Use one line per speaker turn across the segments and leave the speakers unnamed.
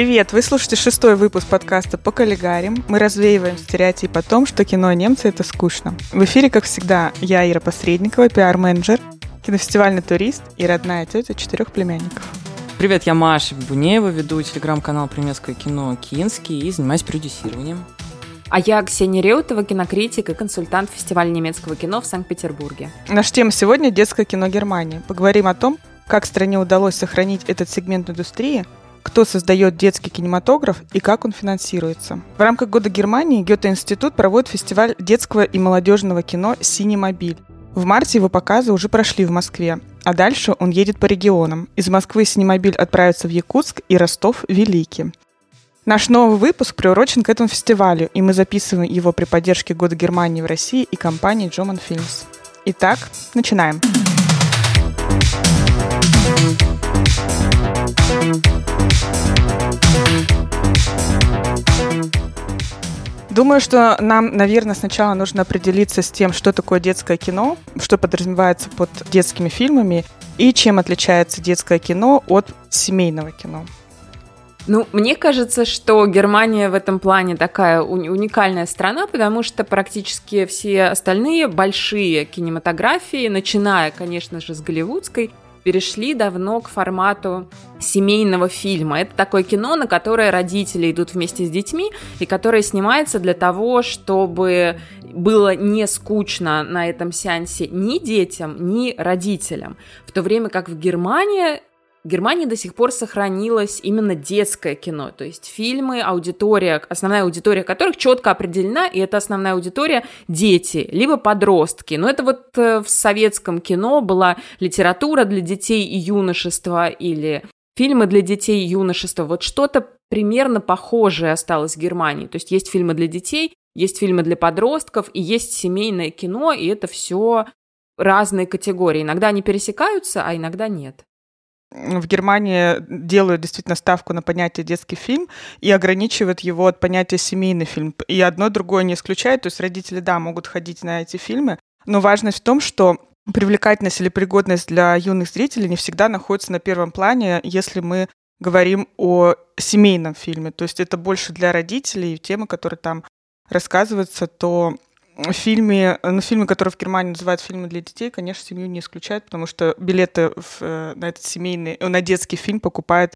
Привет! Вы слушаете шестой выпуск подкаста «По коллегарим». Мы развеиваем стереотип о том, что кино немцы — это скучно. В эфире, как всегда, я, Ира Посредникова, пиар-менеджер, кинофестивальный турист и родная тетя четырех племянников.
Привет, я Маша Бунеева, веду телеграм-канал про немецкое кино «Кинский» и занимаюсь продюсированием.
А я Ксения Реутова, кинокритик и консультант фестиваля немецкого кино в Санкт-Петербурге.
Наша тема сегодня – детское кино Германии. Поговорим о том, как стране удалось сохранить этот сегмент индустрии – кто создает детский кинематограф и как он финансируется. В рамках Года Германии Гёте-институт проводит фестиваль детского и молодежного кино «Синий мобиль». В марте его показы уже прошли в Москве, а дальше он едет по регионам. Из Москвы «Синемобиль» отправится в Якутск и Ростов-Великий. Наш новый выпуск приурочен к этому фестивалю, и мы записываем его при поддержке Года Германии в России и компании Джоман Films. Итак, начинаем. Думаю, что нам, наверное, сначала нужно определиться с тем, что такое детское кино, что подразумевается под детскими фильмами и чем отличается детское кино от семейного кино.
Ну, мне кажется, что Германия в этом плане такая уникальная страна, потому что практически все остальные большие кинематографии, начиная, конечно же, с голливудской, перешли давно к формату семейного фильма. Это такое кино, на которое родители идут вместе с детьми и которое снимается для того, чтобы было не скучно на этом сеансе ни детям, ни родителям. В то время как в Германии в Германии до сих пор сохранилось именно детское кино, то есть фильмы, аудитория, основная аудитория которых четко определена, и это основная аудитория дети, либо подростки. Но это вот э, в советском кино была литература для детей и юношества или фильмы для детей и юношества. Вот что-то примерно похожее осталось в Германии. То есть есть фильмы для детей, есть фильмы для подростков, и есть семейное кино, и это все разные категории. Иногда они пересекаются, а иногда нет
в Германии делают действительно ставку на понятие детский фильм и ограничивают его от понятия семейный фильм. И одно другое не исключает. То есть родители, да, могут ходить на эти фильмы, но важность в том, что привлекательность или пригодность для юных зрителей не всегда находится на первом плане, если мы говорим о семейном фильме. То есть это больше для родителей, темы, которые там рассказываются, то фильме, ну, фильмы, которые в Германии называют фильмы для детей, конечно, семью не исключают, потому что билеты в, э, на этот семейный, на детский фильм покупают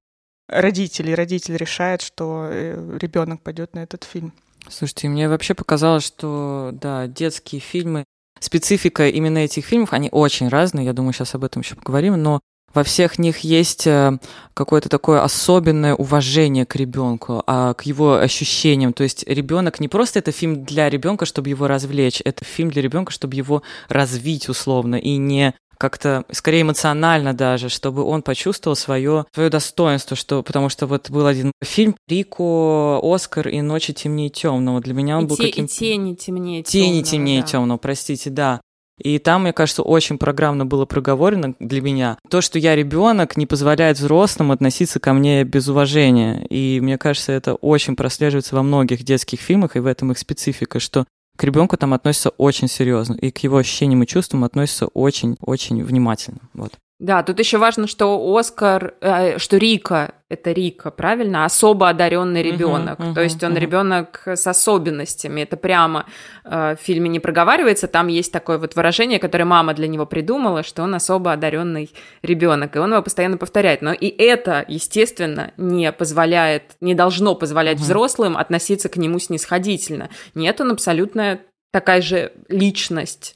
родители, и родитель решает, что э, ребенок пойдет на этот фильм.
Слушайте, мне вообще показалось, что, да, детские фильмы, специфика именно этих фильмов, они очень разные, я думаю, сейчас об этом еще поговорим, но во всех них есть э, какое-то такое особенное уважение к ребенку, а к его ощущениям. То есть ребенок не просто это фильм для ребенка, чтобы его развлечь, это фильм для ребенка, чтобы его развить условно и не как-то скорее эмоционально даже, чтобы он почувствовал свое, свое достоинство, что, потому что вот был один фильм Рико, Оскар и Ночи темнее темного. Для меня он
и
был
те,
каким
и тени темнее
темного. Тени темнее да. темного, простите, да. И там, мне кажется, очень программно было проговорено для меня. То, что я ребенок, не позволяет взрослым относиться ко мне без уважения. И мне кажется, это очень прослеживается во многих детских фильмах, и в этом их специфика, что к ребенку там относятся очень серьезно, и к его ощущениям и чувствам относятся очень-очень внимательно. Вот.
Да, тут еще важно, что Оскар, э, что Рика, это Рика, правильно, особо одаренный ребенок. Uh-huh, uh-huh, То есть он uh-huh. ребенок с особенностями. Это прямо э, в фильме не проговаривается. Там есть такое вот выражение, которое мама для него придумала, что он особо одаренный ребенок. И он его постоянно повторяет. Но и это, естественно, не позволяет, не должно позволять uh-huh. взрослым относиться к нему снисходительно. Нет, он абсолютно такая же личность.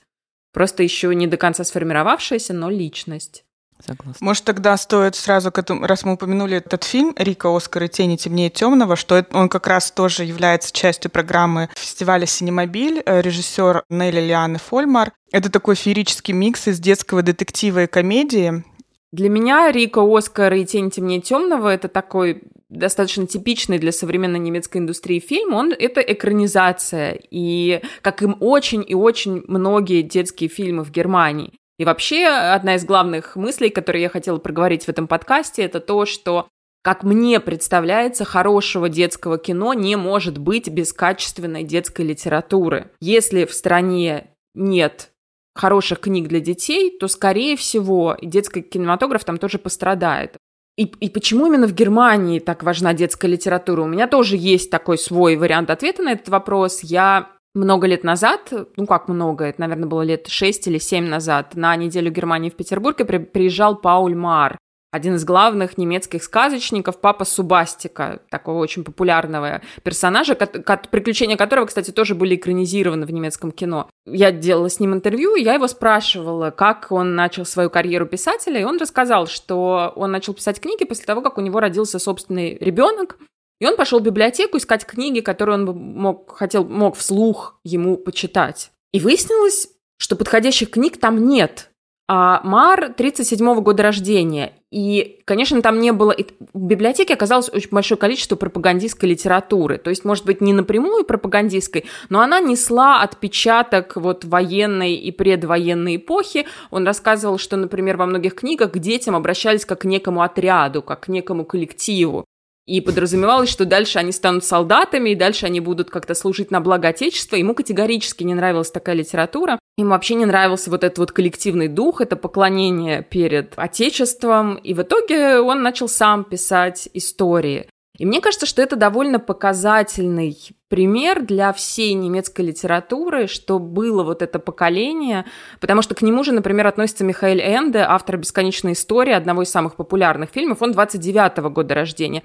Просто еще не до конца сформировавшаяся, но личность.
Согласна. Может, тогда стоит сразу к этому, раз мы упомянули этот фильм «Рика, Оскар и тени темнее темного», что он как раз тоже является частью программы фестиваля «Синемобиль», э, режиссер Нелли Лианы Фольмар. Это такой феерический микс из детского детектива и комедии.
Для меня Рика, Оскар и тень темнее темного это такой достаточно типичный для современной немецкой индустрии фильм, он это экранизация, и как им очень и очень многие детские фильмы в Германии. И вообще, одна из главных мыслей, которые я хотела проговорить в этом подкасте, это то, что как мне представляется, хорошего детского кино не может быть без качественной детской литературы. Если в стране нет хороших книг для детей, то, скорее всего, детский кинематограф там тоже пострадает. И, и почему именно в Германии так важна детская литература? У меня тоже есть такой свой вариант ответа на этот вопрос. Я много лет назад, ну как много, это, наверное, было лет 6 или 7 назад, на неделю Германии в Петербурге при, приезжал Пауль Мар один из главных немецких сказочников, папа Субастика, такого очень популярного персонажа, приключения которого, кстати, тоже были экранизированы в немецком кино. Я делала с ним интервью, и я его спрашивала, как он начал свою карьеру писателя, и он рассказал, что он начал писать книги после того, как у него родился собственный ребенок, и он пошел в библиотеку искать книги, которые он мог, хотел, мог вслух ему почитать. И выяснилось, что подходящих книг там нет. А Мар 37-го года рождения. И, конечно, там не было... В библиотеке оказалось очень большое количество пропагандистской литературы. То есть, может быть, не напрямую пропагандистской, но она несла отпечаток вот военной и предвоенной эпохи. Он рассказывал, что, например, во многих книгах к детям обращались как к некому отряду, как к некому коллективу. И подразумевалось, что дальше они станут солдатами, и дальше они будут как-то служить на благо Отечества. Ему категорически не нравилась такая литература. Ему вообще не нравился вот этот вот коллективный дух, это поклонение перед Отечеством. И в итоге он начал сам писать истории. И мне кажется, что это довольно показательный пример для всей немецкой литературы, что было вот это поколение, потому что к нему же, например, относится Михаил Энде, автор «Бесконечной истории», одного из самых популярных фильмов, он 29-го года рождения.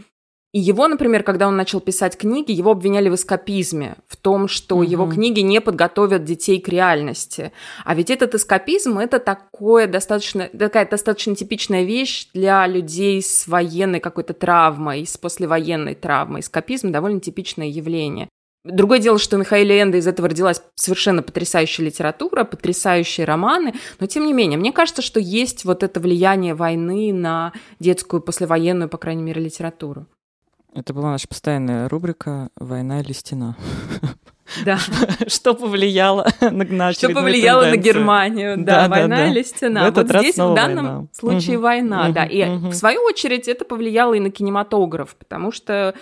И его, например, когда он начал писать книги, его обвиняли в эскапизме, в том, что угу. его книги не подготовят детей к реальности. А ведь этот эскапизм это такое достаточно, такая достаточно типичная вещь для людей с военной какой-то травмой, с послевоенной травмой. Эскапизм довольно типичное явление. Другое дело, что у Михаила Энда из этого родилась совершенно потрясающая литература, потрясающие романы, но тем не менее, мне кажется, что есть вот это влияние войны на детскую послевоенную, по крайней мере, литературу.
Это была наша постоянная рубрика «Война или стена».
Да.
Что повлияло на
Что повлияло на Германию, да, война или стена. Вот здесь в данном случае война, да. И в свою очередь это повлияло и на кинематограф, потому что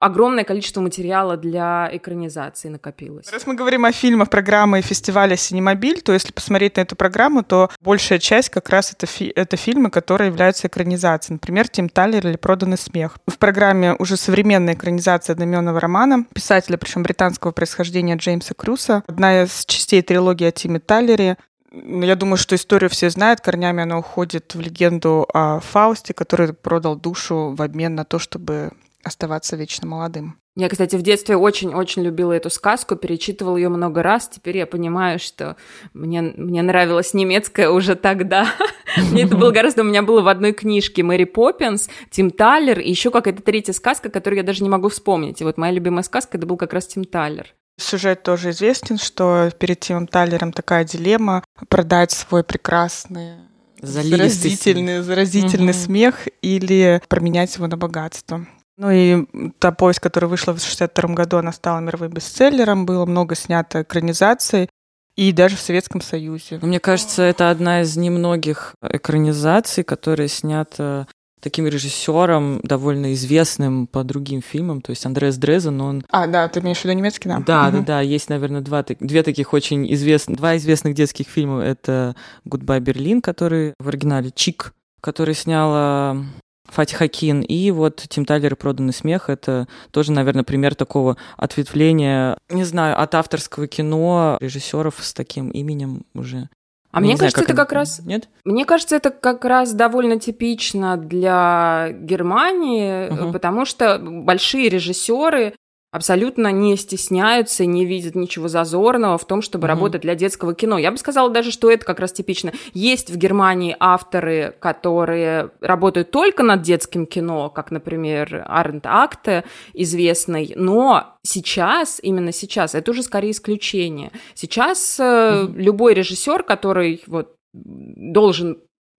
огромное количество материала для экранизации накопилось.
Раз мы говорим о фильмах программы фестиваля «Синемобиль», то если посмотреть на эту программу, то большая часть как раз это, фи- это фильмы, которые являются экранизацией. Например, «Тим Талер» или «Проданный смех». В программе уже современная экранизация одноименного романа писателя, причем британского происхождения Джеймса Круса. Одна из частей трилогии о Тиме Таллере. Я думаю, что историю все знают. Корнями она уходит в легенду о Фаусте, который продал душу в обмен на то, чтобы оставаться вечно молодым.
Я, кстати, в детстве очень-очень любила эту сказку, перечитывала ее много раз. Теперь я понимаю, что мне, мне нравилась немецкая уже тогда. Мне это было гораздо... У меня было в одной книжке Мэри Поппинс, Тим Таллер и еще какая-то третья сказка, которую я даже не могу вспомнить. И вот моя любимая сказка это был как раз Тим Таллер.
Сюжет тоже известен, что перед Тимом Таллером такая дилемма продать свой прекрасный заразительный, заразительный угу. смех или променять его на богатство. Ну и та повесть, которая вышла в 1962 году, она стала мировым бестселлером, было много снято экранизаций, и даже в Советском Союзе.
Ну, мне кажется, это одна из немногих экранизаций, которая снята таким режиссером, довольно известным по другим фильмам, то есть Андреас Дрезен, он...
А, да, ты имеешь в виду немецкий, да?
Да, угу. да, да, есть, наверное, два, две таких очень известных, два известных детских фильма. Это «Гудбай, Берлин», который в оригинале «Чик», который сняла Фатих Акин. И вот Тим Тайлер и «Проданный смех» — это тоже, наверное, пример такого ответвления, не знаю, от авторского кино режиссеров с таким именем уже.
А мне кажется, знаю, это как раз... Нет? Мне кажется, это как раз довольно типично для Германии, угу. потому что большие режиссеры абсолютно не стесняются, не видят ничего зазорного в том, чтобы мм работать для детского кино. Я бы сказала даже, что это как раз типично. Есть в Германии авторы, которые работают только над детским кино, как, например, Аренд Агте, известный, но сейчас, именно сейчас, это уже скорее исключение. Сейчас мм любой режиссер, который вот должен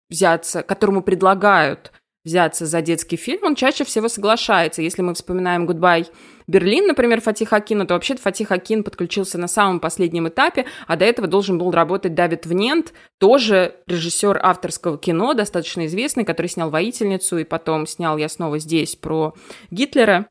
взяться, которому предлагают взяться за детский фильм, он чаще всего соглашается. Если мы вспоминаем «Гудбай Берлин», например, Фатих Акина, то вообще-то Фатих Акин подключился на самом последнем этапе, а до этого должен был работать Давид Внендт, тоже режиссер авторского кино, достаточно известный, который снял «Воительницу» и потом снял «Я снова здесь» про Гитлера.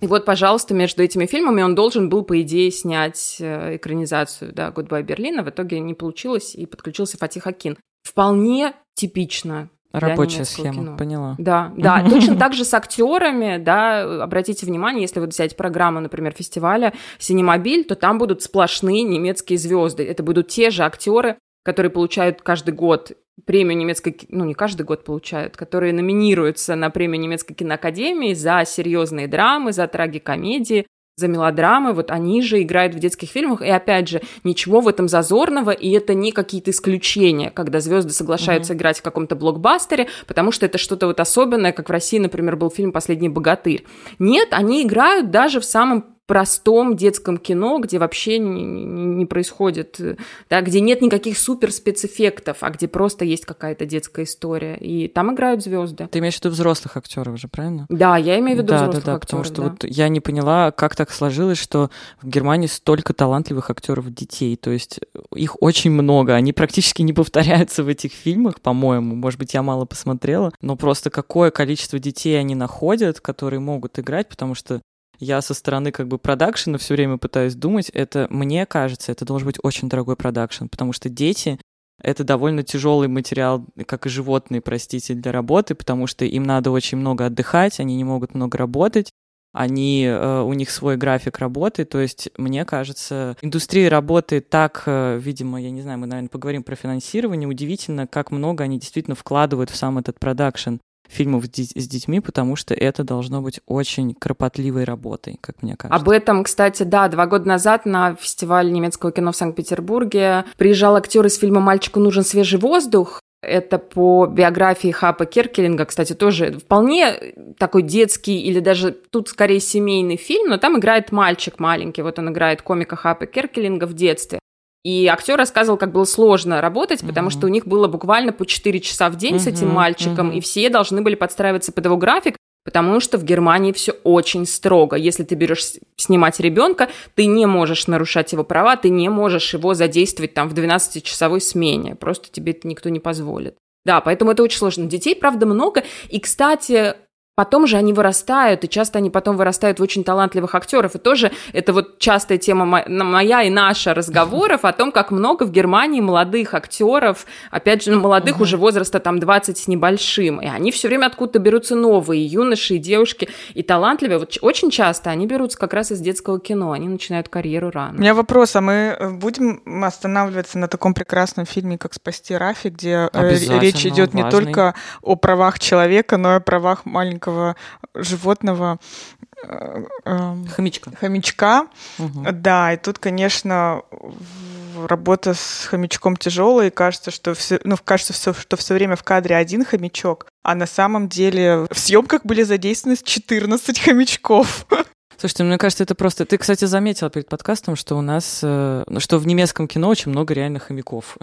И вот, пожалуйста, между этими фильмами он должен был, по идее, снять э, экранизацию, да, «Гудбай Берлин», а в итоге не получилось, и подключился Фатих Акин. Вполне типично
Рабочая схема,
кино.
поняла.
Да, да, точно так же с актерами, да, обратите внимание, если вы взять программу, например, фестиваля «Синемобиль», то там будут сплошные немецкие звезды. Это будут те же актеры, которые получают каждый год премию немецкой, ну не каждый год получают, которые номинируются на премию немецкой киноакадемии за серьезные драмы, за трагикомедии, за мелодрамы, вот они же играют в детских фильмах, и опять же, ничего в этом зазорного, и это не какие-то исключения, когда звезды соглашаются mm-hmm. играть в каком-то блокбастере, потому что это что-то вот особенное, как в России, например, был фильм «Последний богатырь». Нет, они играют даже в самом простом детском кино, где вообще не, не, происходит, да, где нет никаких супер спецэффектов, а где просто есть какая-то детская история. И там играют звезды.
Ты имеешь в виду взрослых актеров же, правильно?
Да, я имею в виду
да,
взрослых
да, да,
актеров.
Потому что
да.
вот я не поняла, как так сложилось, что в Германии столько талантливых актеров детей. То есть их очень много. Они практически не повторяются в этих фильмах, по-моему. Может быть, я мало посмотрела. Но просто какое количество детей они находят, которые могут играть, потому что я со стороны как бы продакшена все время пытаюсь думать, это, мне кажется, это должен быть очень дорогой продакшн, потому что дети — это довольно тяжелый материал, как и животные, простите, для работы, потому что им надо очень много отдыхать, они не могут много работать, они, э, у них свой график работы, то есть, мне кажется, индустрия работает так, э, видимо, я не знаю, мы, наверное, поговорим про финансирование, удивительно, как много они действительно вкладывают в сам этот продакшн фильмов с детьми, потому что это должно быть очень кропотливой работой, как мне кажется.
Об этом, кстати, да, два года назад на фестиваль немецкого кино в Санкт-Петербурге приезжал актер из фильма «Мальчику нужен свежий воздух», это по биографии Хапа Керкелинга, кстати, тоже вполне такой детский или даже тут скорее семейный фильм, но там играет мальчик маленький, вот он играет комика Хапа Керкелинга в детстве. И актер рассказывал, как было сложно работать, потому uh-huh. что у них было буквально по 4 часа в день uh-huh, с этим мальчиком, uh-huh. и все должны были подстраиваться под его график, потому что в Германии все очень строго. Если ты берешь снимать ребенка, ты не можешь нарушать его права, ты не можешь его задействовать там в 12-часовой смене. Просто тебе это никто не позволит. Да, поэтому это очень сложно. Детей, правда, много. И, кстати, Потом же они вырастают, и часто они потом вырастают в очень талантливых актеров. И тоже это вот частая тема моя и наша разговоров о том, как много в Германии молодых актеров, опять же, ну, молодых уже возраста там 20 с небольшим. И они все время откуда-то берутся новые, юноши и девушки, и талантливые. Вот очень часто они берутся как раз из детского кино, они начинают карьеру рано.
У меня вопрос, а мы э, будем останавливаться на таком прекрасном фильме, как «Спасти Рафи», где э, речь идет не только о правах человека, но и о правах маленького маленького животного
э, эм, хомячка.
Хомячка. Угу. Да, и тут, конечно, работа с хомячком тяжелая, и кажется, что все, ну, кажется, все, что все время в кадре один хомячок, а на самом деле в съемках были задействованы 14 хомячков.
Слушайте, мне кажется, это просто... Ты, кстати, заметила перед подкастом, что у нас... Э, что в немецком кино очень много реальных хомяков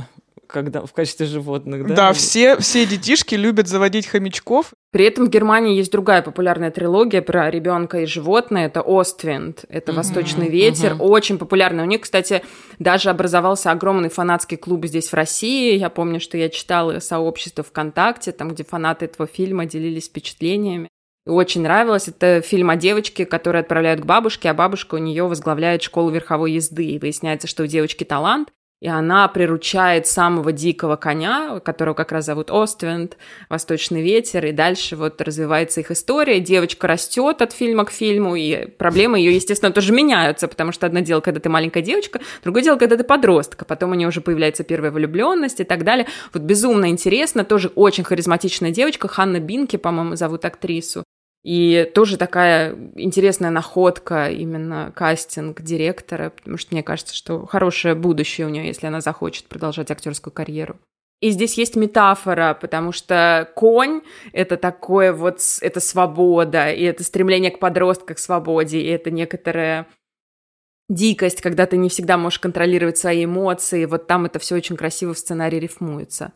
когда в качестве животных, да?
Да, все, все детишки любят заводить хомячков.
При этом в Германии есть другая популярная трилогия про ребенка и животное. Это Оствинд, это mm-hmm, Восточный ветер, mm-hmm. очень популярный. У них, кстати, даже образовался огромный фанатский клуб здесь в России. Я помню, что я читала сообщество ВКонтакте, там, где фанаты этого фильма делились впечатлениями. Очень нравилось. Это фильм о девочке, которую отправляют к бабушке, а бабушка у нее возглавляет школу верховой езды. И выясняется, что у девочки талант, и она приручает самого дикого коня, которого как раз зовут Оственд, Восточный ветер, и дальше вот развивается их история. Девочка растет от фильма к фильму, и проблемы ее, естественно, тоже меняются, потому что одно дело, когда ты маленькая девочка, другое дело, когда ты подросток, а потом у нее уже появляется первая влюбленность и так далее. Вот безумно интересно, тоже очень харизматичная девочка, Ханна Бинки, по-моему, зовут актрису. И тоже такая интересная находка именно кастинг директора, потому что мне кажется, что хорошее будущее у нее, если она захочет продолжать актерскую карьеру. И здесь есть метафора, потому что конь — это такое вот, это свобода, и это стремление к подростку, к свободе, и это некоторая дикость, когда ты не всегда можешь контролировать свои эмоции. Вот там это все очень красиво в сценарии рифмуется.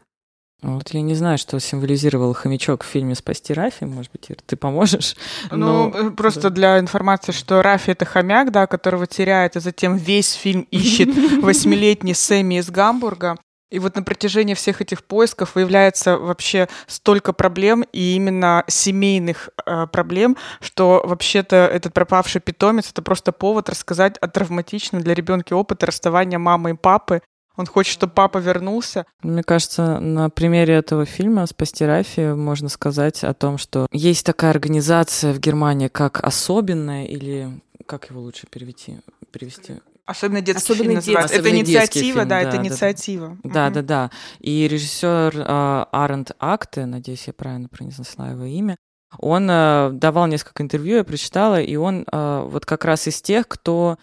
Вот я не знаю, что символизировал хомячок в фильме «Спасти Рафи». Может быть, Ир, ты поможешь?
Ну, Но... просто да. для информации, что Рафи — это хомяк, да, которого теряет, и затем весь фильм ищет восьмилетний Сэмми из Гамбурга. И вот на протяжении всех этих поисков выявляется вообще столько проблем, и именно семейных э, проблем, что вообще-то этот пропавший питомец — это просто повод рассказать о травматичном для ребенка опыте расставания мамы и папы, Он хочет, чтобы папа вернулся.
Мне кажется, на примере этого фильма «Спасти Рафи» можно сказать о том, что есть такая организация в Германии, как «Особенная» или как его лучше перевести? перевести?
Особенно детский Особенно фильм называется. Это инициатива, фильм, да, да, это инициатива.
Да, угу. да, да. И режиссер э, Арент Акте, надеюсь, я правильно произнесла его имя, он э, давал несколько интервью, я прочитала, и он э, вот как раз из тех, кто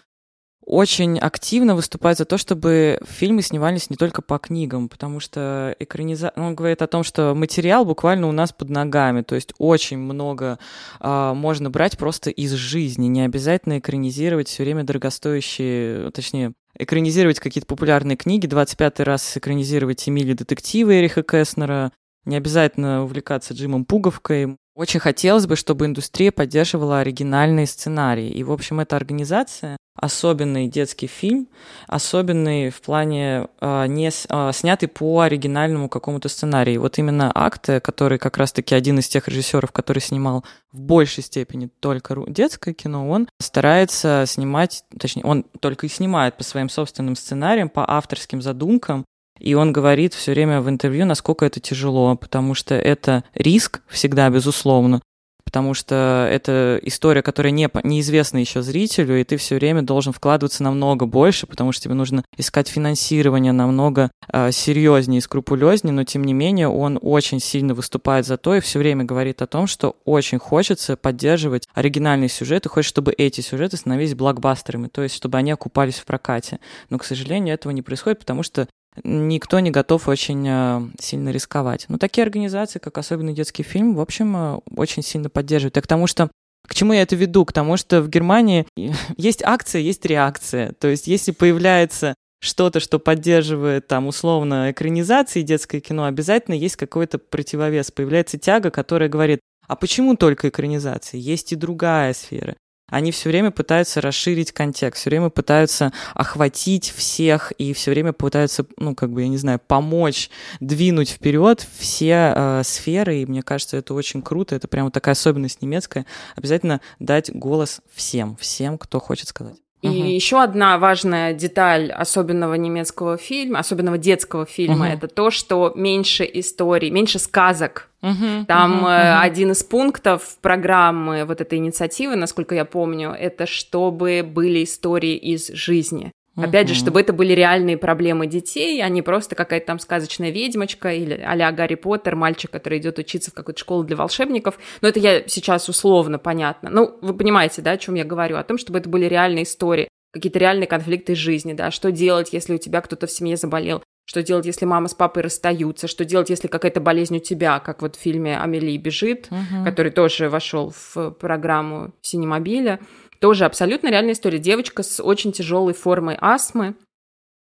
очень активно выступает за то, чтобы фильмы снимались не только по книгам, потому что экранизация... Он говорит о том, что материал буквально у нас под ногами, то есть очень много э, можно брать просто из жизни, не обязательно экранизировать все время дорогостоящие, точнее, экранизировать какие-то популярные книги, 25-й раз экранизировать Эмили детективы Эриха Кеснера, не обязательно увлекаться Джимом Пуговкой. Очень хотелось бы, чтобы индустрия поддерживала оригинальные сценарии. И, в общем, эта организация особенный детский фильм, особенный в плане э, не э, снятый по оригинальному какому-то сценарию. Вот именно Акте, который как раз-таки один из тех режиссеров, который снимал в большей степени только детское кино, он старается снимать, точнее, он только и снимает по своим собственным сценариям, по авторским задумкам, и он говорит все время в интервью, насколько это тяжело, потому что это риск всегда, безусловно, потому что это история, которая не, неизвестна еще зрителю, и ты все время должен вкладываться намного больше, потому что тебе нужно искать финансирование намного э, серьезнее и скрупулезнее, но тем не менее он очень сильно выступает за то и все время говорит о том, что очень хочется поддерживать оригинальный сюжет и хочет, чтобы эти сюжеты становились блокбастерами, то есть чтобы они окупались в прокате. Но, к сожалению, этого не происходит, потому что никто не готов очень э, сильно рисковать. Но такие организации, как особенный детский фильм, в общем, э, очень сильно поддерживают. И к тому, что к чему я это веду? К тому, что в Германии есть акция, есть реакция. То есть если появляется что-то, что поддерживает там условно экранизации детское кино, обязательно есть какой-то противовес. Появляется тяга, которая говорит, а почему только экранизации? Есть и другая сфера они все время пытаются расширить контекст, все время пытаются охватить всех и все время пытаются, ну, как бы, я не знаю, помочь двинуть вперед все э, сферы, и мне кажется, это очень круто, это прямо такая особенность немецкая, обязательно дать голос всем, всем, кто хочет сказать.
И угу. еще одна важная деталь особенного немецкого фильма, особенного детского фильма, угу. это то, что меньше историй, меньше сказок. Угу, Там угу, э, один из пунктов программы вот этой инициативы, насколько я помню, это чтобы были истории из жизни. Опять же, чтобы это были реальные проблемы детей, а не просто какая-то там сказочная ведьмочка или а Гарри Поттер, мальчик, который идет учиться в какую-то школу для волшебников. Но это я сейчас условно понятно. Ну, вы понимаете, да, о чем я говорю? О том, чтобы это были реальные истории, какие-то реальные конфликты жизни, да, что делать, если у тебя кто-то в семье заболел, что делать, если мама с папой расстаются, что делать, если какая-то болезнь у тебя, как вот в фильме «Амелии бежит», угу. который тоже вошел в программу Синемобиля. Тоже абсолютно реальная история. Девочка с очень тяжелой формой астмы,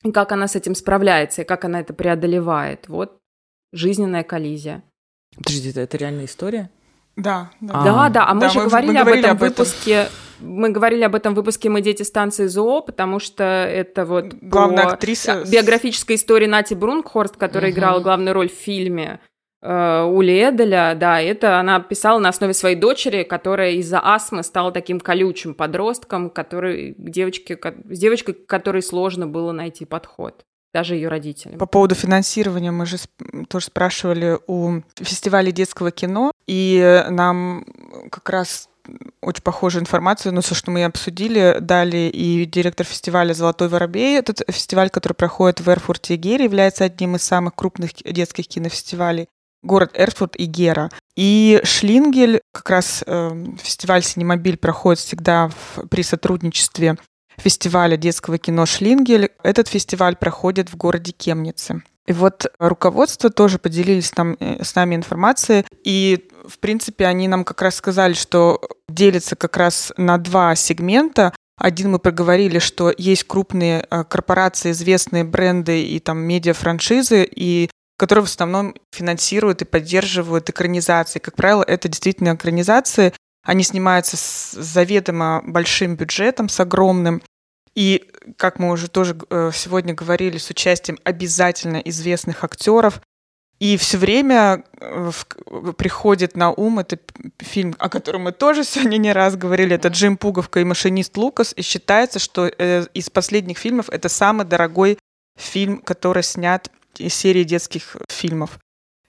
и как она с этим справляется, и как она это преодолевает. Вот жизненная коллизия.
Подождите, это реальная история?
Да, да.
А, да, да. А мы да, же мы, говорили, мы говорили об этом об выпуске. Мы говорили об этом выпуске «Мы дети станции ЗОО», потому что это вот
главная актриса
биографическая история Нати Брункхорст, которая угу. играла главную роль в фильме Ули Эделя, да, это она писала на основе своей дочери, которая из-за астмы стала таким колючим подростком, который, девочке, с девочкой, которой сложно было найти подход даже ее родителям.
По поводу финансирования мы же тоже спрашивали у фестиваля детского кино, и нам как раз очень похожую информацию, но все, что мы обсудили, дали и директор фестиваля «Золотой воробей». Этот фестиваль, который проходит в Эрфурте и Гере, является одним из самых крупных детских кинофестивалей город Эрфурт и Гера. И Шлингель, как раз э, фестиваль «Синемобиль» проходит всегда в, при сотрудничестве фестиваля детского кино «Шлингель». Этот фестиваль проходит в городе Кемнице. И вот руководство тоже поделились там, э, с нами информацией, и, в принципе, они нам как раз сказали, что делится как раз на два сегмента. Один мы проговорили, что есть крупные э, корпорации, известные бренды и там медиа-франшизы, и которые в основном финансируют и поддерживают экранизации. Как правило, это действительно экранизации. Они снимаются с заведомо большим бюджетом, с огромным. И, как мы уже тоже э, сегодня говорили, с участием обязательно известных актеров. И все время э, приходит на ум этот фильм, о котором мы тоже сегодня не раз говорили, это Джим Пуговка и машинист Лукас. И считается, что э, из последних фильмов это самый дорогой фильм, который снят из серии детских фильмов.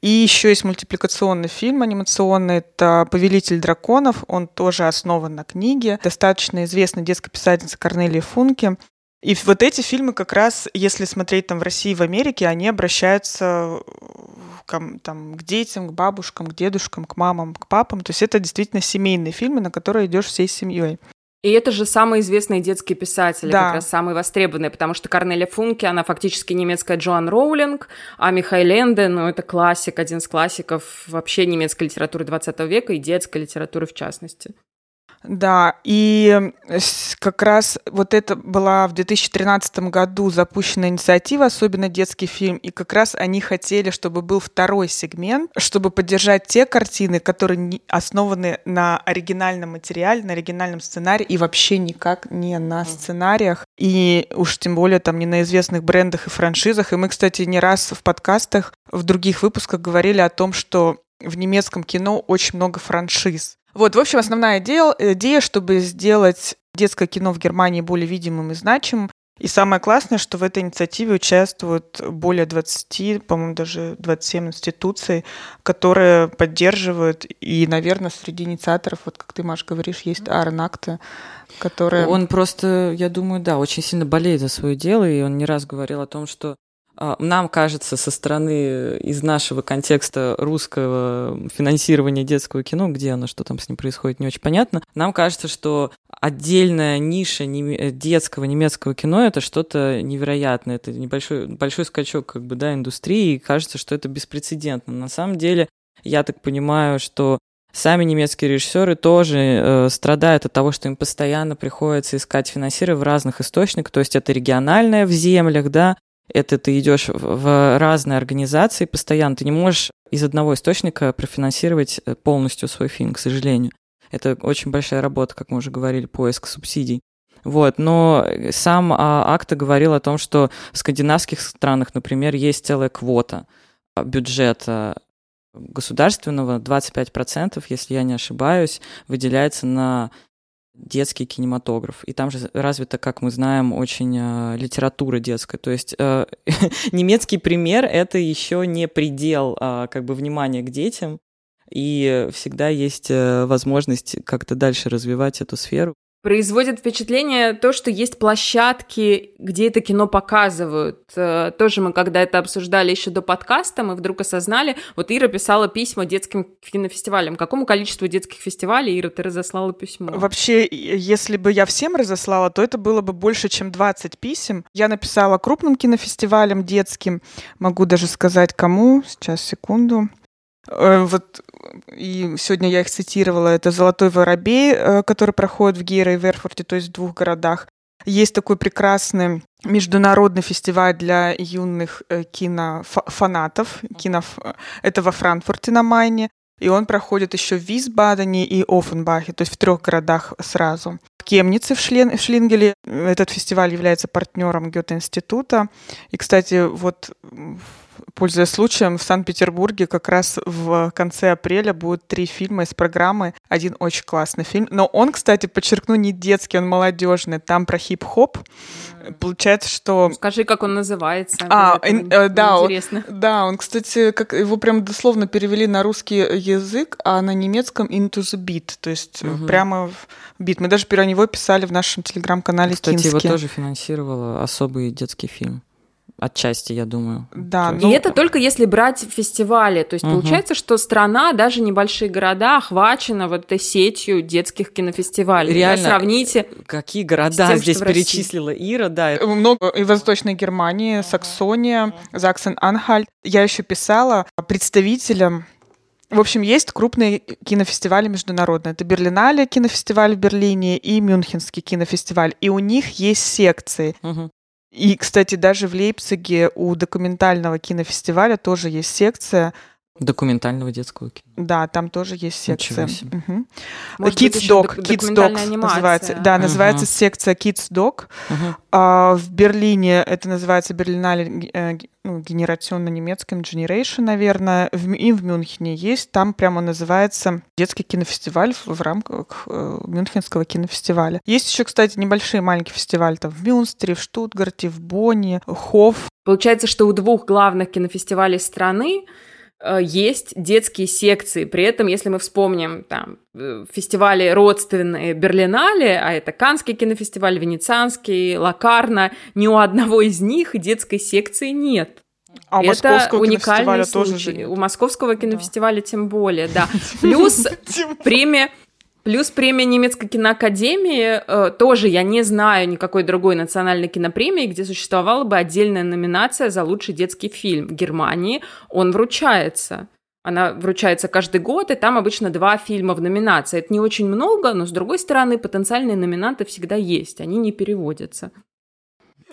И еще есть мультипликационный фильм анимационный, это «Повелитель драконов», он тоже основан на книге, достаточно известной детской писательницы Корнелии Функе. И вот эти фильмы как раз, если смотреть там в России в Америке, они обращаются к, там, к детям, к бабушкам, к дедушкам, к мамам, к папам. То есть это действительно семейные фильмы, на которые идешь всей семьей.
И это же самые известные детские писатели, да. как раз самые востребованные, потому что Корнелия Функе, она фактически немецкая Джоан Роулинг, а Михаил Ленде, ну, это классик, один из классиков вообще немецкой литературы 20 века и детской литературы в частности.
Да, и как раз вот это была в 2013 году запущена инициатива «Особенно детский фильм», и как раз они хотели, чтобы был второй сегмент, чтобы поддержать те картины, которые основаны на оригинальном материале, на оригинальном сценарии и вообще никак не на сценариях, и уж тем более там не на известных брендах и франшизах. И мы, кстати, не раз в подкастах, в других выпусках говорили о том, что в немецком кино очень много франшиз. Вот, в общем, основная идея, идея, чтобы сделать детское кино в Германии более видимым и значимым. И самое классное, что в этой инициативе участвуют более 20, по-моему, даже 27 институций, которые поддерживают. И, наверное, среди инициаторов, вот как ты, Маш, говоришь, есть Аарон Акта, который...
Он просто, я думаю, да, очень сильно болеет за свое дело, и он не раз говорил о том, что нам кажется со стороны из нашего контекста русского финансирования детского кино, где оно, что там с ним происходит, не очень понятно, нам кажется, что отдельная ниша детского немецкого кино это что-то невероятное, это небольшой большой скачок как бы, да, индустрии, и кажется, что это беспрецедентно. На самом деле, я так понимаю, что Сами немецкие режиссеры тоже э, страдают от того, что им постоянно приходится искать финансирование в разных источниках, то есть это региональное в землях, да, это ты идешь в разные организации постоянно, ты не можешь из одного источника профинансировать э, полностью свой фильм, к сожалению. Это очень большая работа, как мы уже говорили, поиск субсидий. Вот, но сам а, акта говорил о том, что в скандинавских странах, например, есть целая квота бюджета государственного, 25%, если я не ошибаюсь, выделяется на детский кинематограф. И там же развита, как мы знаем, очень э, литература детская. То есть э, немецкий пример — это еще не предел э, как бы внимания к детям, и всегда есть э, возможность как-то дальше развивать эту сферу.
Производит впечатление то, что есть площадки, где это кино показывают. Э, тоже мы, когда это обсуждали еще до подкаста, мы вдруг осознали, вот Ира писала письма детским кинофестивалям. Какому количеству детских фестивалей, Ира, ты разослала письмо?
Вообще, если бы я всем разослала, то это было бы больше, чем 20 писем. Я написала крупным кинофестивалям детским, могу даже сказать кому, сейчас, секунду. Э, вот и сегодня я их цитировала, это «Золотой воробей», э, который проходит в Гейре и Верфорте, то есть в двух городах. Есть такой прекрасный международный фестиваль для юных э, кинофанатов. Кино... Это во Франкфурте на Майне. И он проходит еще в Висбадене и Оффенбахе, то есть в трех городах сразу. В Кемнице в, Шлен... в Шлингеле этот фестиваль является партнером Гёте-института. И, кстати, вот пользуясь случаем, в Санкт-Петербурге как раз в конце апреля будут три фильма из программы. Один очень классный фильм. Но он, кстати, подчеркну, не детский, он молодежный. Там про хип-хоп. Получается, что...
Ну, скажи, как он называется.
А, ин, э, да, интересно. Он, да, он, кстати, как его прям дословно перевели на русский язык, а на немецком into the beat, то есть угу. прямо в бит. Мы даже про него писали в нашем телеграм-канале
Кстати,
Кински.
его тоже финансировала особый детский фильм. Отчасти, я думаю.
Да. Ну... И это только если брать фестивали. То есть угу. получается, что страна, даже небольшие города, охвачена вот этой сетью детских кинофестивалей.
Реально.
Да, сравните.
Какие города тем, здесь перечислила Ира, да.
Много и Восточной Германии, Саксония, Заксен-Анхальт. Я еще писала представителям в общем, есть крупные кинофестивали международные. Это Берлинале кинофестиваль в Берлине и Мюнхенский кинофестиваль. И у них есть секции. Угу. И, кстати, даже в Лейпциге у документального кинофестиваля тоже есть секция
Документального детского кино.
Да, там тоже есть секция. Угу. Kids Dog, Kids Dog называется. Да, называется uh-huh. секция Kids Dog. Uh-huh. А, в Берлине это называется Берлинале э, ну, генерационно-немецким Generation, наверное. В, и в Мюнхене есть. Там прямо называется детский кинофестиваль в, в рамках э, Мюнхенского кинофестиваля. Есть еще, кстати, небольшие маленькие фестивали там в Мюнстере, в Штутгарте, в Бонне, Хоф
Получается, что у двух главных кинофестивалей страны Э, есть детские секции. При этом, если мы вспомним там э, фестивали родственные Берлинале, а это Канский кинофестиваль, Венецианский, Лакарна, ни у одного из них детской секции нет.
А у
это уникальный случай. У Московского кинофестиваля да. тем более, да. Плюс премия Плюс премия немецкой киноакадемии э, тоже я не знаю никакой другой национальной кинопремии, где существовала бы отдельная номинация за лучший детский фильм. В Германии он вручается. Она вручается каждый год, и там обычно два фильма в номинации. Это не очень много, но с другой стороны потенциальные номинанты всегда есть, они не переводятся.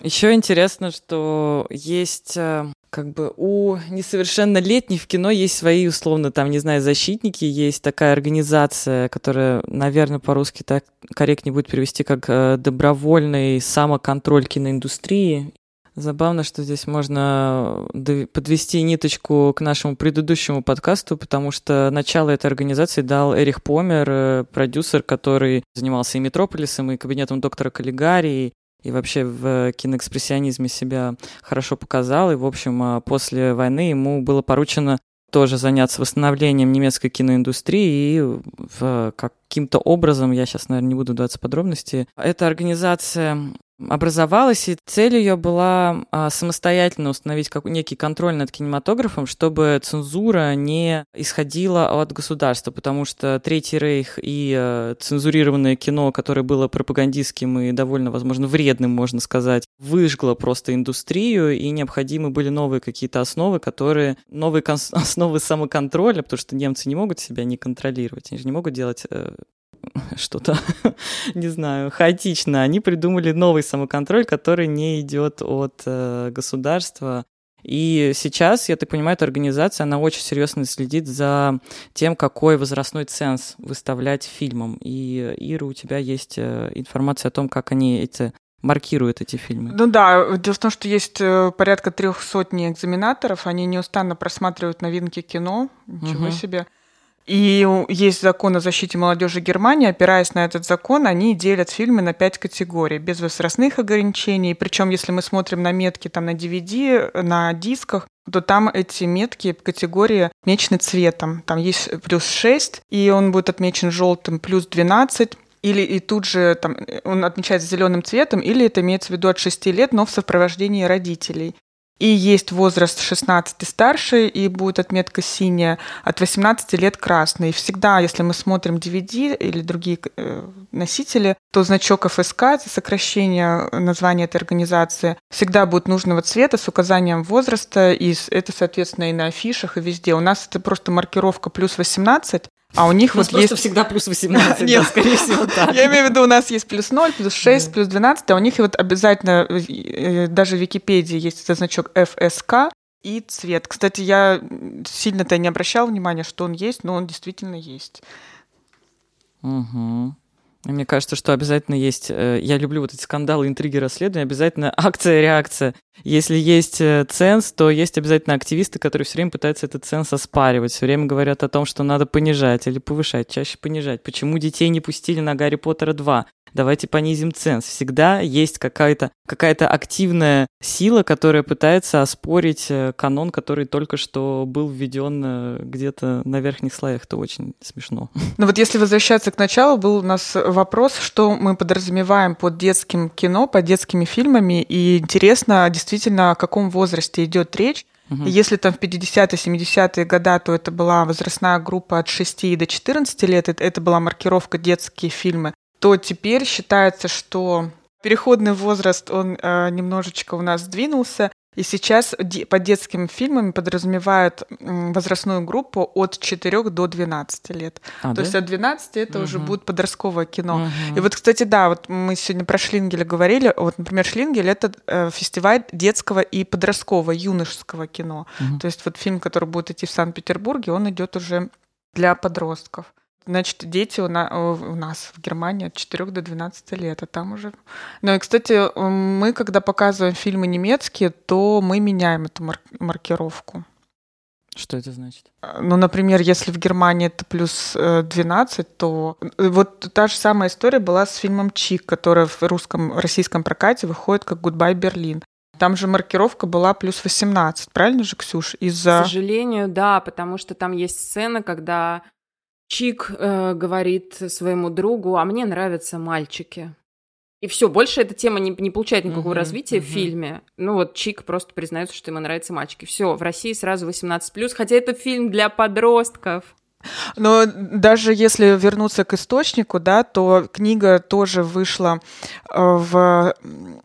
Еще интересно, что есть э, как бы у несовершеннолетних в кино есть свои, условно, там, не знаю, защитники, есть такая организация, которая, наверное, по-русски так корректнее будет перевести, как э, добровольный самоконтроль киноиндустрии. Забавно, что здесь можно подвести ниточку к нашему предыдущему подкасту, потому что начало этой организации дал Эрих Помер, э, продюсер, который занимался и Метрополисом, и кабинетом доктора Каллигари, и вообще в киноэкспрессионизме себя хорошо показал. И, в общем, а, после войны ему было поручено тоже заняться восстановлением немецкой киноиндустрии и в каким-то образом, я сейчас, наверное, не буду даваться подробности, эта организация образовалась, и цель ее была а, самостоятельно установить как, некий контроль над кинематографом, чтобы цензура не исходила от государства, потому что Третий Рейх и а, цензурированное кино, которое было пропагандистским и довольно, возможно, вредным, можно сказать, выжгло просто индустрию, и необходимы были новые какие-то основы, которые, новые основы самоконтроля, потому что немцы не могут себя не контролировать, они же не могут делать э, что-то, не знаю, хаотично. Они придумали новый самоконтроль, который не идет от э, государства. И сейчас, я так понимаю, эта организация, она очень серьезно следит за тем, какой возрастной ценз выставлять фильмам. И, Ира, у тебя есть э, информация о том, как они эти маркируют эти фильмы.
Ну да, дело в том, что есть э, порядка трех сотни экзаменаторов, они неустанно просматривают новинки кино, ничего угу. себе. И есть закон о защите молодежи Германии. Опираясь на этот закон, они делят фильмы на пять категорий, без возрастных ограничений. Причем, если мы смотрим на метки там, на DVD, на дисках, то там эти метки категории отмечены цветом. Там есть плюс 6, и он будет отмечен желтым плюс 12, или и тут же там, он отмечается зеленым цветом, или это имеется в виду от 6 лет, но в сопровождении родителей. И есть возраст 16 и старше, и будет отметка синяя, от 18 лет красный. И всегда, если мы смотрим DVD или другие э, носители, то значок ФСК, это сокращение названия этой организации, всегда будет нужного цвета с указанием возраста, и это, соответственно, и на афишах, и везде. У нас это просто маркировка плюс 18, а у них у вот есть...
всегда плюс 18, Нет, да, скорее всего, так.
Я имею в виду, у нас есть плюс 0, плюс 6, плюс 12, а у них вот обязательно, э, даже в Википедии есть этот значок FSK и цвет. Кстати, я сильно-то не обращала внимания, что он есть, но он действительно есть.
Угу. Мне кажется, что обязательно есть... Э, я люблю вот эти скандалы, интриги, расследования. Обязательно акция-реакция. Если есть э, ценз, то есть обязательно активисты, которые все время пытаются этот ценз оспаривать. Все время говорят о том, что надо понижать или повышать, чаще понижать. Почему детей не пустили на Гарри Поттера 2? давайте понизим ценз. Всегда есть какая-то какая активная сила, которая пытается оспорить э, канон, который только что был введен э, где-то на верхних слоях. Это очень смешно.
Ну вот если возвращаться к началу, был у нас вопрос, что мы подразумеваем под детским кино, под детскими фильмами, и интересно действительно, о каком возрасте идет речь. Угу. Если там в 50-е, 70-е годы, то это была возрастная группа от 6 до 14 лет, это, это была маркировка детские фильмы то теперь считается, что переходный возраст, он э, немножечко у нас сдвинулся, и сейчас под детскими фильмами подразумевают возрастную группу от 4 до 12 лет. А, То да? есть от 12 это угу. уже будет подростковое кино. Угу. И вот, кстати, да, вот мы сегодня про Шлингеля говорили. Вот, например, Шлингель — это э, фестиваль детского и подросткового, юношеского кино. Угу. То есть вот фильм, который будет идти в Санкт-Петербурге, он идет уже для подростков. Значит, дети у, на, у нас в Германии от 4 до 12 лет, а там уже... Ну и, кстати, мы, когда показываем фильмы немецкие, то мы меняем эту мар- маркировку.
Что это значит?
Ну, например, если в Германии это плюс 12, э, то э, вот та же самая история была с фильмом «Чик», который в русском, российском прокате выходит как «Гудбай, Берлин». Там же маркировка была плюс 18, правильно же, Ксюш?
Из-за... К сожалению, да, потому что там есть сцена, когда Чик э, говорит своему другу, а мне нравятся мальчики. И все, больше эта тема не, не получает никакого uh-huh, развития uh-huh. в фильме. Ну вот Чик просто признается, что ему нравятся мальчики. Все, в России сразу 18+, хотя это фильм для подростков.
Но даже если вернуться к источнику, да, то книга тоже вышла э, в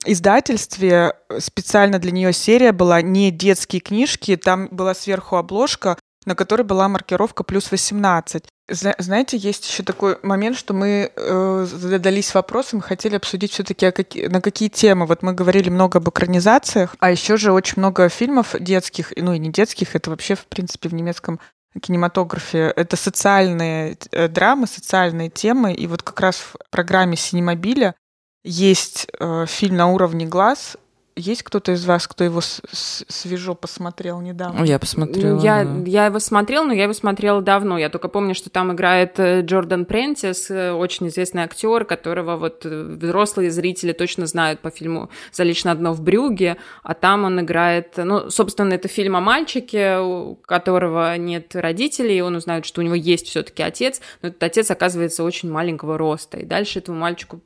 издательстве. Специально для нее серия была не детские книжки, там была сверху обложка, на которой была маркировка плюс 18. Знаете, есть еще такой момент, что мы э, задались вопросом, хотели обсудить все-таки какие, на какие темы. Вот мы говорили много об экранизациях, а еще же очень много фильмов детских, ну и не детских, это вообще, в принципе, в немецком кинематографе. Это социальные э, драмы, социальные темы. И вот как раз в программе «Синемобиля» есть э, фильм «На уровне глаз», есть кто-то из вас, кто его свежо посмотрел недавно?
Я посмотрела.
Я, да. я его смотрела, но я его смотрела давно. Я только помню, что там играет э, Джордан Прентис, э, очень известный актер, которого вот э, взрослые зрители точно знают по фильму «За лично одно в Брюге», а там он играет... Ну, собственно, это фильм о мальчике, у которого нет родителей, и он узнает, что у него есть все таки отец, но этот отец оказывается очень маленького роста, и дальше этому мальчику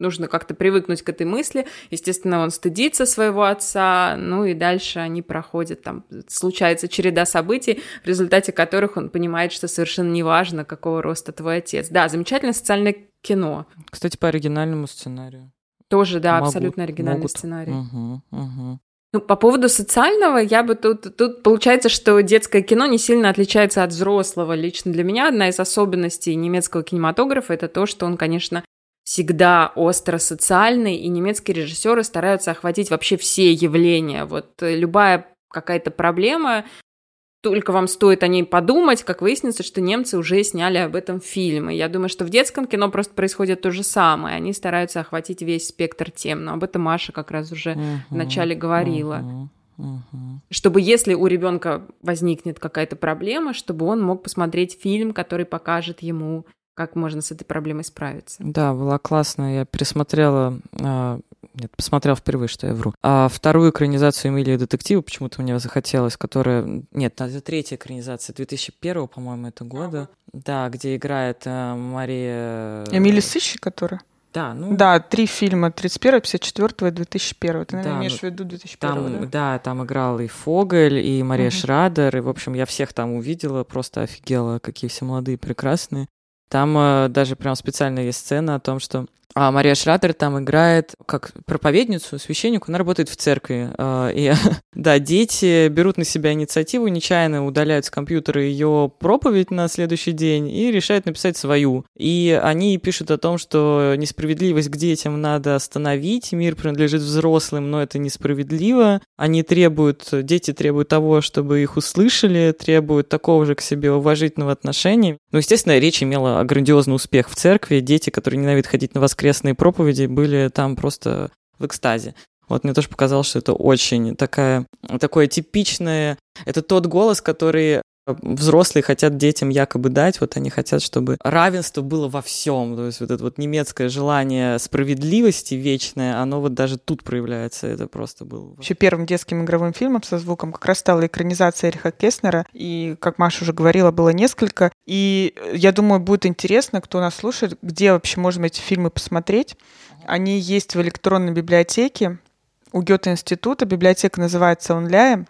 нужно как-то привыкнуть к этой мысли. Естественно, он стыдится своего отца, ну и дальше они проходят, там случается череда событий, в результате которых он понимает, что совершенно неважно, какого роста твой отец. Да, замечательное социальное кино.
Кстати, по оригинальному сценарию.
Тоже, да, могут, абсолютно оригинальный могут. сценарий.
Угу, угу.
Ну, по поводу социального, я бы тут... Тут получается, что детское кино не сильно отличается от взрослого. Лично для меня одна из особенностей немецкого кинематографа — это то, что он, конечно, всегда остро социальный, и немецкие режиссеры стараются охватить вообще все явления. Вот э, любая какая-то проблема, только вам стоит о ней подумать, как выяснится, что немцы уже сняли об этом фильмы. Я думаю, что в детском кино просто происходит то же самое. Они стараются охватить весь спектр тем. Но об этом Маша как раз уже uh-huh, вначале говорила. Uh-huh, uh-huh. Чтобы если у ребенка возникнет какая-то проблема, чтобы он мог посмотреть фильм, который покажет ему как можно с этой проблемой справиться.
Да, была классно. Я пересмотрела, а, нет, посмотрел впервые, что я вру. А вторую экранизацию Эмилии детектива почему-то мне захотелось, которая... Нет, это третья экранизация 2001, по-моему, это года. Да, где играет а, Мария...
Эмили Сыщик, которая?
Да, ну...
Да, три фильма, 31 54 и 2001 Ты, наверное, да, имеешь ну, в виду 2001
там,
да?
Да, там играл и Фогель, и Мария угу. Шрадер, и, в общем, я всех там увидела, просто офигела, какие все молодые, прекрасные. Там э, даже прям специально есть сцена о том, что а Мария Шрадер там играет как проповедницу, священнику, она работает в церкви. А, и да, дети берут на себя инициативу, нечаянно удаляют с компьютера ее проповедь на следующий день и решают написать свою. И они пишут о том, что несправедливость к детям надо остановить, мир принадлежит взрослым, но это несправедливо. Они требуют, дети требуют того, чтобы их услышали, требуют такого же к себе уважительного отношения. Ну, естественно, речь имела грандиозный успех в церкви. Дети, которые ненавидят ходить на воскресенье, воскресные проповеди были там просто в экстазе. Вот мне тоже показалось, что это очень такая, такое типичное... Это тот голос, который взрослые хотят детям якобы дать, вот они хотят, чтобы равенство было во всем, то есть вот это вот немецкое желание справедливости вечное, оно вот даже тут проявляется, это просто было.
Вообще первым детским игровым фильмом со звуком как раз стала экранизация Эриха Кеснера, и, как Маша уже говорила, было несколько, и я думаю, будет интересно, кто нас слушает, где вообще можно эти фильмы посмотреть. Они есть в электронной библиотеке у Гёте-института, библиотека называется «Онляя»,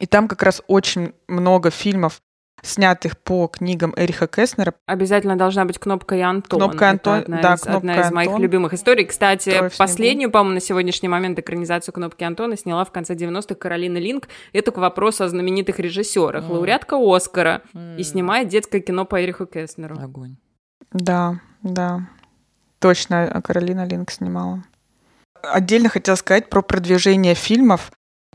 и там как раз очень много фильмов, снятых по книгам Эриха Кеснера.
Обязательно должна быть кнопка и Антон.
Кнопка Антон,
одна
да,
из,
кнопка
одна из
Антон.
моих любимых историй. Кстати, последнюю, по-моему, на сегодняшний момент экранизацию кнопки Антона сняла в конце 90-х Каролина Линк. Это к вопросу о знаменитых режиссерах. Mm. Лауреатка Оскара. Mm. И снимает детское кино по Эриху Кеснеру.
Огонь.
Да, да. Точно, Каролина Линк снимала. Отдельно хотела сказать про продвижение фильмов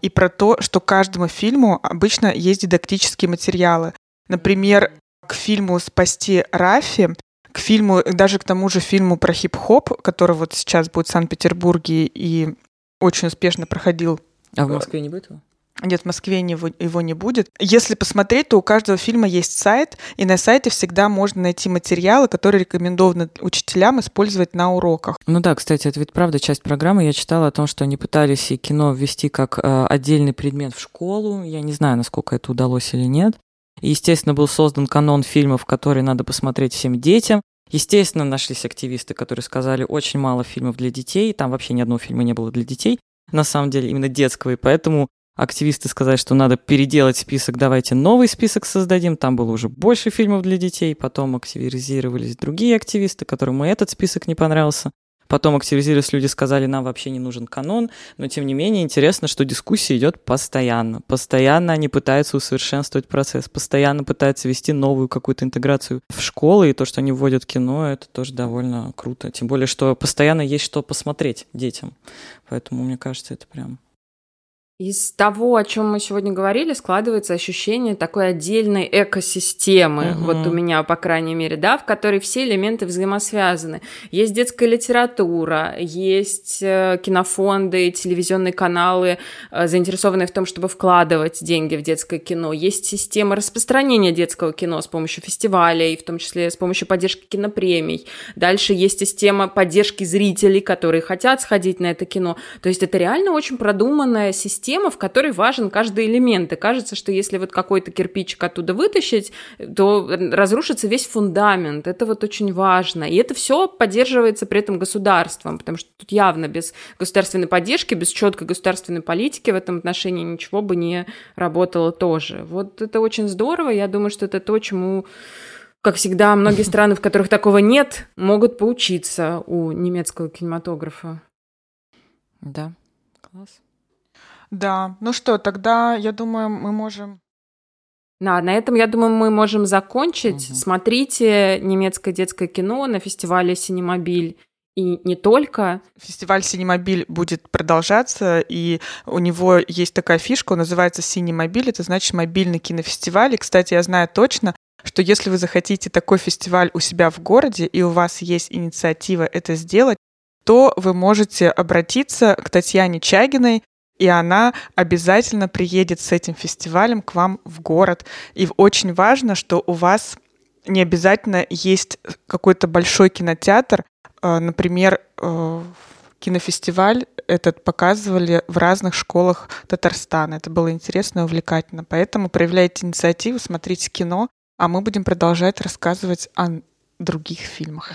и про то, что каждому фильму обычно есть дидактические материалы. Например, к фильму «Спасти Рафи», к фильму, даже к тому же фильму про хип-хоп, который вот сейчас будет в Санкт-Петербурге и очень успешно проходил.
А в Москве не будет его?
Нет, в Москве его, его не будет. Если посмотреть, то у каждого фильма есть сайт, и на сайте всегда можно найти материалы, которые рекомендованы учителям использовать на уроках.
Ну да, кстати, это ведь правда часть программы. Я читала о том, что они пытались и кино ввести как э, отдельный предмет в школу. Я не знаю, насколько это удалось или нет. И, естественно, был создан канон фильмов, которые надо посмотреть всем детям. Естественно, нашлись активисты, которые сказали, очень мало фильмов для детей. Там вообще ни одного фильма не было для детей, на самом деле, именно детского. И поэтому активисты сказали, что надо переделать список, давайте новый список создадим. Там было уже больше фильмов для детей. Потом активизировались другие активисты, которым и этот список не понравился. Потом активизировались люди, сказали, нам вообще не нужен канон, но тем не менее интересно, что дискуссия идет постоянно. Постоянно они пытаются усовершенствовать процесс, постоянно пытаются вести новую какую-то интеграцию в школы, и то, что они вводят кино, это тоже довольно круто. Тем более, что постоянно есть что посмотреть детям. Поэтому, мне кажется, это прям
из того, о чем мы сегодня говорили, складывается ощущение такой отдельной экосистемы, угу. вот у меня, по крайней мере, да, в которой все элементы взаимосвязаны. Есть детская литература, есть э, кинофонды, телевизионные каналы, э, заинтересованные в том, чтобы вкладывать деньги в детское кино. Есть система распространения детского кино с помощью фестивалей, в том числе с помощью поддержки кинопремий. Дальше есть система поддержки зрителей, которые хотят сходить на это кино. То есть это реально очень продуманная система система, в которой важен каждый элемент. И кажется, что если вот какой-то кирпичик оттуда вытащить, то разрушится весь фундамент. Это вот очень важно. И это все поддерживается при этом государством, потому что тут явно без государственной поддержки, без четкой государственной политики в этом отношении ничего бы не работало тоже. Вот это очень здорово. Я думаю, что это то, чему как всегда, многие страны, в которых такого нет, могут поучиться у немецкого кинематографа.
Да, класс.
Да, ну что, тогда, я думаю, мы можем...
Да, на этом, я думаю, мы можем закончить. Угу. Смотрите немецкое детское кино на фестивале «Синемобиль». И не только.
Фестиваль «Синемобиль» будет продолжаться, и у него есть такая фишка, он называется «Синемобиль», это значит мобильный кинофестиваль. И, кстати, я знаю точно, что если вы захотите такой фестиваль у себя в городе, и у вас есть инициатива это сделать, то вы можете обратиться к Татьяне Чагиной, и она обязательно приедет с этим фестивалем к вам в город. И очень важно, что у вас не обязательно есть какой-то большой кинотеатр. Э, например, э, кинофестиваль этот показывали в разных школах Татарстана. Это было интересно и увлекательно. Поэтому проявляйте инициативу, смотрите кино, а мы будем продолжать рассказывать о других фильмах.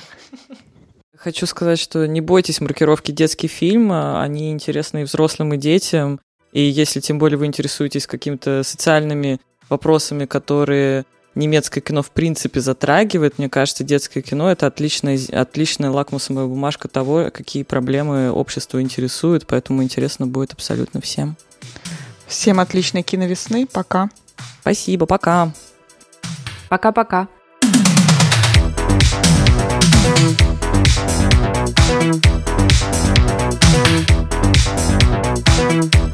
Хочу сказать, что не бойтесь маркировки детский фильм, а они интересны и взрослым, и детям. И если тем более вы интересуетесь какими-то социальными вопросами, которые немецкое кино в принципе затрагивает, мне кажется, детское кино это отличная, отличная лакмусовая бумажка того, какие проблемы общество интересуют, поэтому интересно будет абсолютно всем.
Всем отличной киновесны, пока.
Спасибо, пока.
Пока-пока. Thank